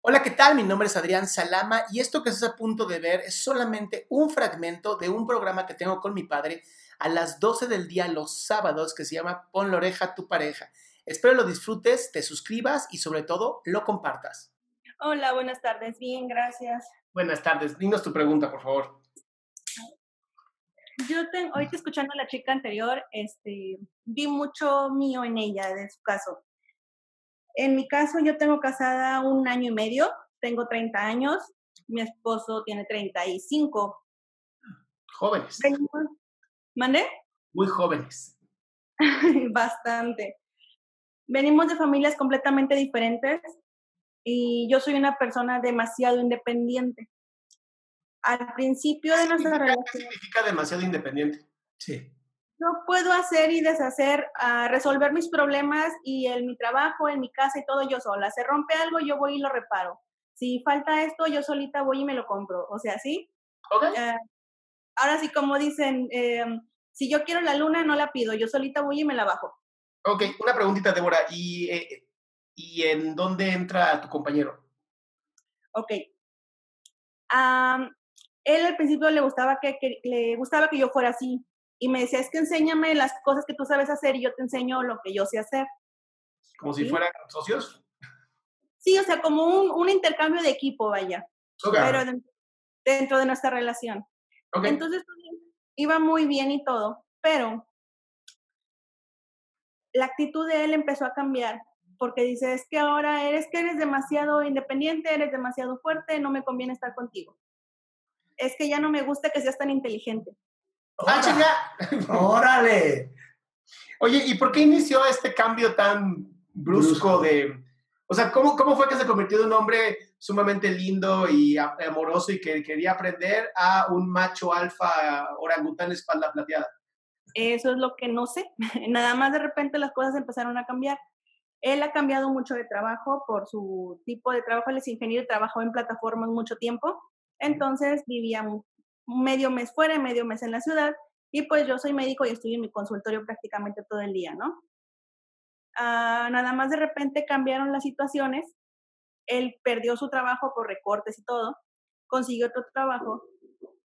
Hola, ¿qué tal? Mi nombre es Adrián Salama y esto que estás a punto de ver es solamente un fragmento de un programa que tengo con mi padre a las 12 del día los sábados que se llama Pon la oreja a tu pareja. Espero lo disfrutes, te suscribas y sobre todo lo compartas. Hola, buenas tardes. Bien, gracias. Buenas tardes. Dinos tu pregunta, por favor. Yo tengo, ahorita escuchando a la chica anterior, este, vi mucho mío en ella, de su caso. En mi caso, yo tengo casada un año y medio, tengo 30 años, mi esposo tiene 35. Jóvenes. ¿Mandé? Muy jóvenes. Bastante. Venimos de familias completamente diferentes y yo soy una persona demasiado independiente. Al principio de nuestra relación... ¿Qué significa demasiado independiente? Sí yo puedo hacer y deshacer, uh, resolver mis problemas y en mi trabajo, en mi casa y todo yo sola. Se rompe algo, yo voy y lo reparo. Si falta esto, yo solita voy y me lo compro. O sea, ¿sí? Okay. Uh, ahora sí, como dicen, eh, si yo quiero la luna, no la pido. Yo solita voy y me la bajo. Ok, una preguntita, Débora. ¿Y, eh, ¿y en dónde entra tu compañero? Ok. Um, él al principio le gustaba que, que, le gustaba que yo fuera así, y me decía, es que enséñame las cosas que tú sabes hacer y yo te enseño lo que yo sé hacer. ¿Como si fueran socios? Sí, o sea, como un, un intercambio de equipo, vaya. Okay. Pero dentro, dentro, de nuestra relación. Okay. Entonces, iba muy bien y todo, pero la actitud de él empezó a cambiar porque dice, es que ahora eres que eres demasiado independiente, eres demasiado fuerte, no me conviene estar contigo. Es que ya no me gusta que seas tan inteligente. ¡Ah, chinga! ¡Órale! Oye, ¿y por qué inició este cambio tan brusco, brusco. de... O sea, ¿cómo, ¿cómo fue que se convirtió de un hombre sumamente lindo y amoroso y que quería aprender a un macho alfa orangután espalda plateada? Eso es lo que no sé. Nada más de repente las cosas empezaron a cambiar. Él ha cambiado mucho de trabajo por su tipo de trabajo. Él es ingeniero y trabajó en plataformas mucho tiempo. Entonces vivía medio mes fuera y medio mes en la ciudad. Y pues yo soy médico y estoy en mi consultorio prácticamente todo el día, ¿no? Uh, nada más de repente cambiaron las situaciones. Él perdió su trabajo por recortes y todo, consiguió otro trabajo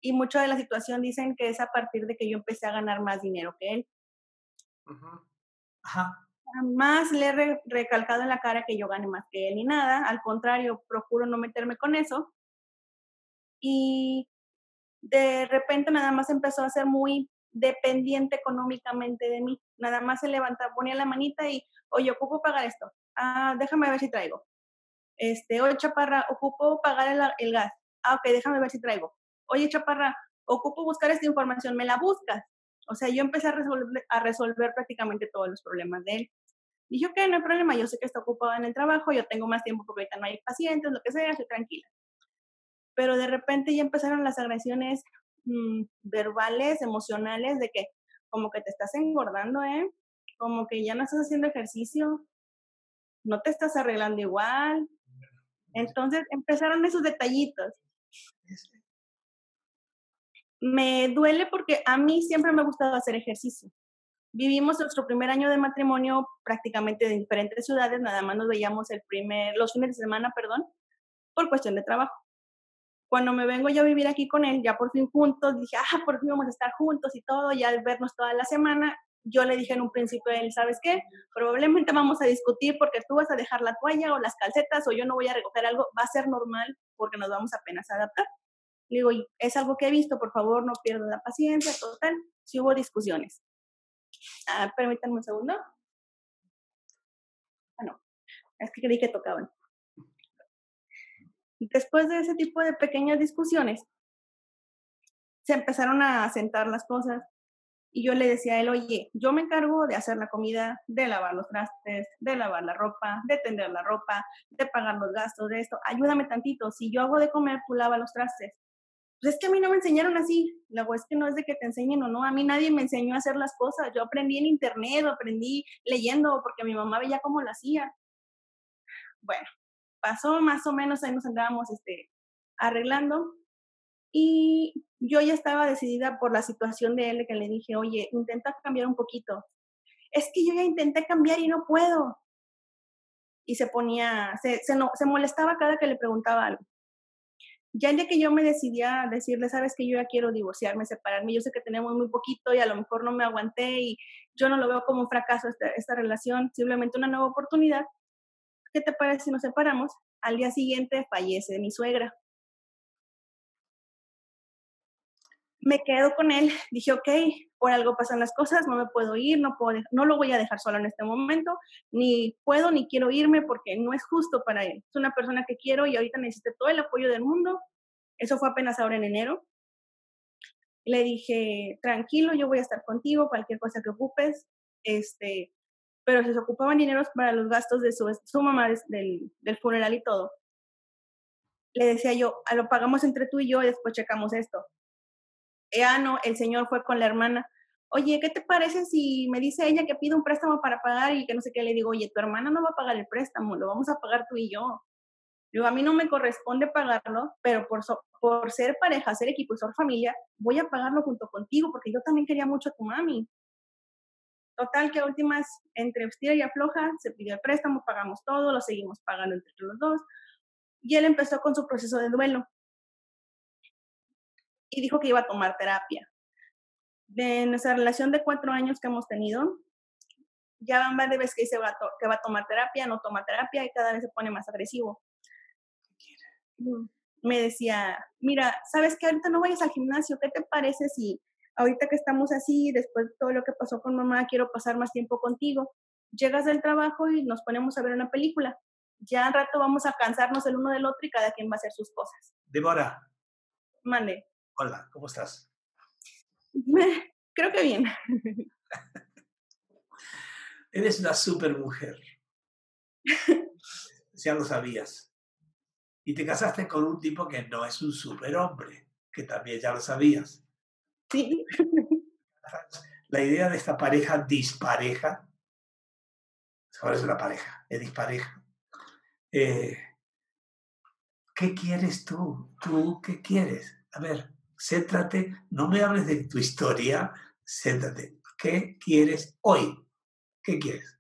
y mucha de la situación dicen que es a partir de que yo empecé a ganar más dinero que él. Uh -huh. Ajá. Más le he re recalcado en la cara que yo gane más que él ni nada, al contrario, procuro no meterme con eso. Y de repente nada más empezó a ser muy dependiente económicamente de mí. Nada más se levantaba, ponía la manita y, oye, ocupo pagar esto. Ah, déjame ver si traigo. Este, oye, chaparra, ocupo pagar el, gas. Ah, ok, déjame ver si traigo. Oye, chaparra, ocupo buscar esta información, me la buscas. O sea, yo empecé a resolver, a resolver prácticamente todos los problemas de él. Dije, ok, no hay problema, yo sé que está ocupado en el trabajo, yo tengo más tiempo porque ahorita no hay pacientes, lo que sea, estoy tranquila pero de repente ya empezaron las agresiones mmm, verbales, emocionales, de que como que te estás engordando, ¿eh? Como que ya no estás haciendo ejercicio, no te estás arreglando igual. Entonces empezaron esos detallitos. Me duele porque a mí siempre me ha gustado hacer ejercicio. Vivimos nuestro primer año de matrimonio prácticamente en diferentes ciudades, nada más nos veíamos el primer, los fines de semana, perdón, por cuestión de trabajo cuando me vengo yo a vivir aquí con él, ya por fin juntos, dije, ah, por fin vamos a estar juntos y todo, ya vernos toda la semana, yo le dije en un principio a él, ¿sabes qué? Probablemente vamos a discutir porque tú vas a dejar la toalla o las calcetas o yo no voy a recoger algo, va a ser normal porque nos vamos apenas a adaptar. Le digo, es algo que he visto, por favor, no pierdan la paciencia, total, si hubo discusiones. Ah, permítanme un segundo. Ah, no, es que creí que tocaban. Después de ese tipo de pequeñas discusiones, se empezaron a sentar las cosas y yo le decía a él, oye, yo me encargo de hacer la comida, de lavar los trastes, de lavar la ropa, de tender la ropa, de pagar los gastos de esto, ayúdame tantito, si yo hago de comer, tú lava los trastes. Pues es que a mí no me enseñaron así, luego es que no es de que te enseñen o no, a mí nadie me enseñó a hacer las cosas, yo aprendí en internet, aprendí leyendo porque mi mamá veía cómo lo hacía. Bueno, pasó más o menos, ahí nos andábamos este, arreglando y yo ya estaba decidida por la situación de él, que le dije, oye, intenta cambiar un poquito. Es que yo ya intenté cambiar y no puedo. y se ponía, se, se, no, se molestaba cada que le preguntaba algo. Ya el día que yo me decidí a decirle, sabes que yo ya quiero divorciarme, separarme, yo sé que tenemos muy poquito y a lo mejor no me aguanté y yo no lo veo como un fracaso esta, esta relación, simplemente una nueva oportunidad. ¿Qué te parece si nos separamos? Al día siguiente fallece mi suegra. me quedo con él, dije, ok, por algo pasan las cosas, no me puedo ir, no, puedo, no lo voy a dejar solo en este momento, ni puedo ni quiero irme porque no es justo para él. Es una persona que quiero y ahorita necesita todo el apoyo del mundo. Eso fue apenas ahora en enero. Le dije, tranquilo, yo voy a estar contigo, cualquier cosa que ocupes, este, pero se ocupaban dineros para los gastos de su, su mamá del, del funeral y todo. Le decía yo, ah, lo pagamos entre tú y yo y después checamos esto ya no, el señor fue con la hermana. Oye, ¿qué te parece si me dice ella que pide un préstamo para pagar y que no sé qué? Le digo, oye, tu hermana no va a pagar el préstamo, lo vamos a pagar tú y yo. Digo, a mí no me corresponde pagarlo, pero por, por ser pareja, ser equipo ser familia, voy a pagarlo junto contigo porque yo también quería mucho a tu mami. Total, que a últimas, entre estira y afloja, se pidió el préstamo, pagamos todo, lo seguimos pagando entre los dos. Y él empezó con su proceso de duelo y dijo que iba a tomar terapia. De nuestra relación de cuatro años que hemos tenido, ya van varias veces que dice que va a tomar terapia, no toma terapia y cada vez se pone más agresivo. Me decía, mira, ¿sabes qué? Ahorita no vayas al gimnasio, ¿qué te parece si ahorita que estamos así, después de todo lo que pasó con mamá, quiero pasar más tiempo contigo? Llegas del trabajo y nos ponemos a ver una película. Ya al rato vamos a cansarnos el uno del otro y cada quien va a hacer sus cosas. Débora. Mande. Hola, ¿cómo estás? Creo que bien. Eres una super mujer. ya lo sabías. Y te casaste con un tipo que no es un superhombre, que también ya lo sabías. Sí. La idea de esta pareja dispareja, ahora es una pareja, es dispareja. Eh, ¿Qué quieres tú? ¿Tú qué quieres? A ver, céntrate, no me hables de tu historia, céntrate. ¿Qué quieres hoy? ¿Qué quieres?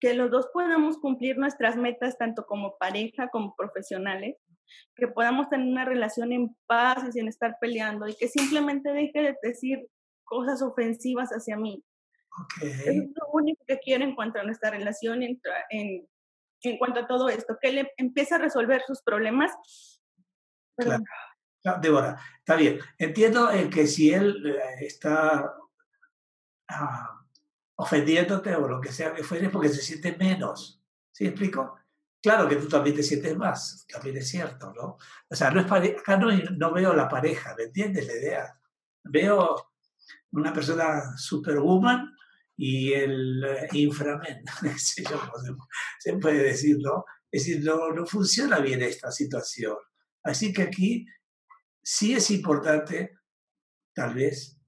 Que los dos podamos cumplir nuestras metas tanto como pareja como profesionales, que podamos tener una relación en paz y sin estar peleando y que simplemente deje de decir cosas ofensivas hacia mí. Okay. es lo único que quiero en cuanto a nuestra relación, en, en, en cuanto a todo esto, que él empiece a resolver sus problemas. Claro. Débora, está bien. Entiendo el que si él eh, está ah, ofendiéndote o lo que sea que fuere, porque se siente menos. ¿Sí explico? Claro que tú también te sientes más, también es cierto, ¿no? O sea, no es acá no, no, veo la pareja, ¿me entiendes la idea? Veo una persona superwoman y el eh, inframen, se puede decir, ¿no? Es decir, no, no funciona bien esta situación. Así que aquí sí es importante, tal vez,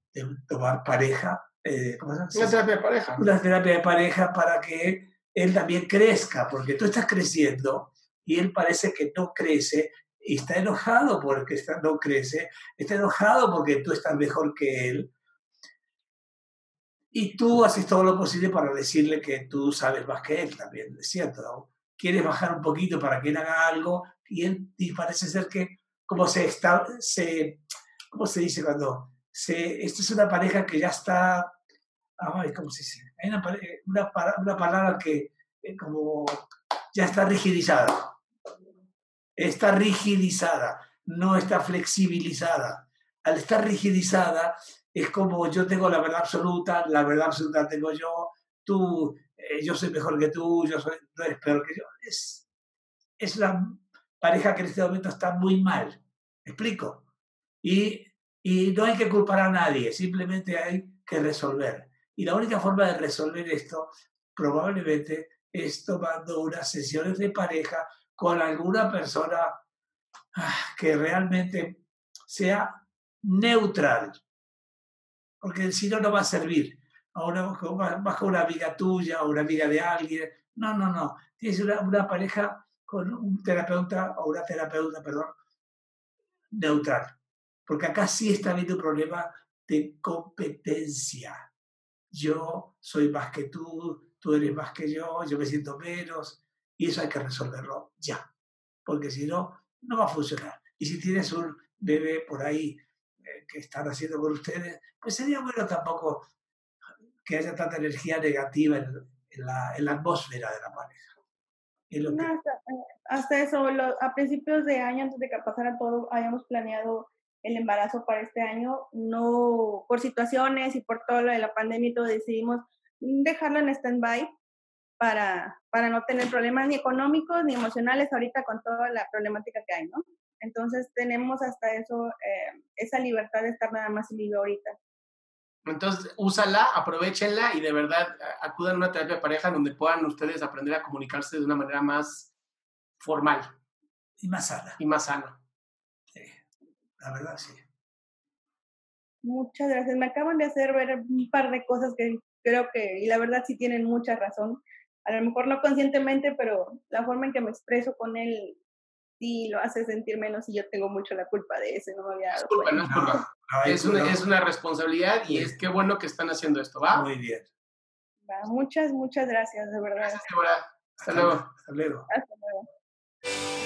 tomar pareja. Eh, ¿cómo se Una terapia de pareja. Una terapia de pareja para que él también crezca, porque tú estás creciendo y él parece que no crece y está enojado porque está, no crece, está enojado porque tú estás mejor que él. Y tú haces todo lo posible para decirle que tú sabes más que él también, es cierto. Quieres bajar un poquito para que él haga algo y él y parece ser que como se está, se, ¿cómo se dice cuando? Se, esta es una pareja que ya está, ay, ¿cómo se dice? Una, una palabra que eh, como ya está rigidizada. Está rigidizada, no está flexibilizada. Al estar rigidizada, es como yo tengo la verdad absoluta, la verdad absoluta tengo yo, tú, eh, yo soy mejor que tú, yo soy, no eres peor que yo. Es, es la pareja que en este momento está muy mal. ¿Me explico? Y, y no hay que culpar a nadie, simplemente hay que resolver. Y la única forma de resolver esto probablemente es tomando unas sesiones de pareja con alguna persona ah, que realmente sea neutral. Porque si no, no va a servir. Ahora vas con una amiga tuya o una amiga de alguien. No, no, no. Tienes una, una pareja con un terapeuta o una terapeuta, perdón, neutral. Porque acá sí está habiendo un problema de competencia. Yo soy más que tú, tú eres más que yo, yo me siento menos, y eso hay que resolverlo ya, porque si no, no va a funcionar. Y si tienes un bebé por ahí eh, que están haciendo con ustedes, pues sería bueno tampoco que haya tanta energía negativa en, la, en la, atmósfera de la pareja. hasta, eso, a principios de año, antes de que pasara todo, habíamos planeado el embarazo para este año. No, por situaciones y por todo lo de la pandemia y todo, decidimos dejarlo en stand-by para, para no tener problemas ni económicos ni emocionales ahorita con toda la problemática que hay, ¿no? Entonces tenemos hasta eso, eh, esa libertad de estar nada más vivo ahorita. Entonces, úsala, aprovechenla y de verdad acudan a una terapia de pareja donde puedan ustedes aprender a comunicarse de una manera más formal. Y más sana. Y más sana. La verdad, sí. Muchas gracias. Me acaban de hacer ver un par de cosas que creo que, y la verdad sí tienen mucha razón. A lo mejor no conscientemente, pero la forma en que me expreso con él sí lo hace sentir menos y yo tengo mucho la culpa de eso, no me había dado culpa, no es culpa. es, una, es una responsabilidad y es qué bueno que están haciendo esto, ¿va? Muy bien. muchas, muchas gracias, de verdad. Gracias, Hasta, luego. Hasta luego. Hasta luego.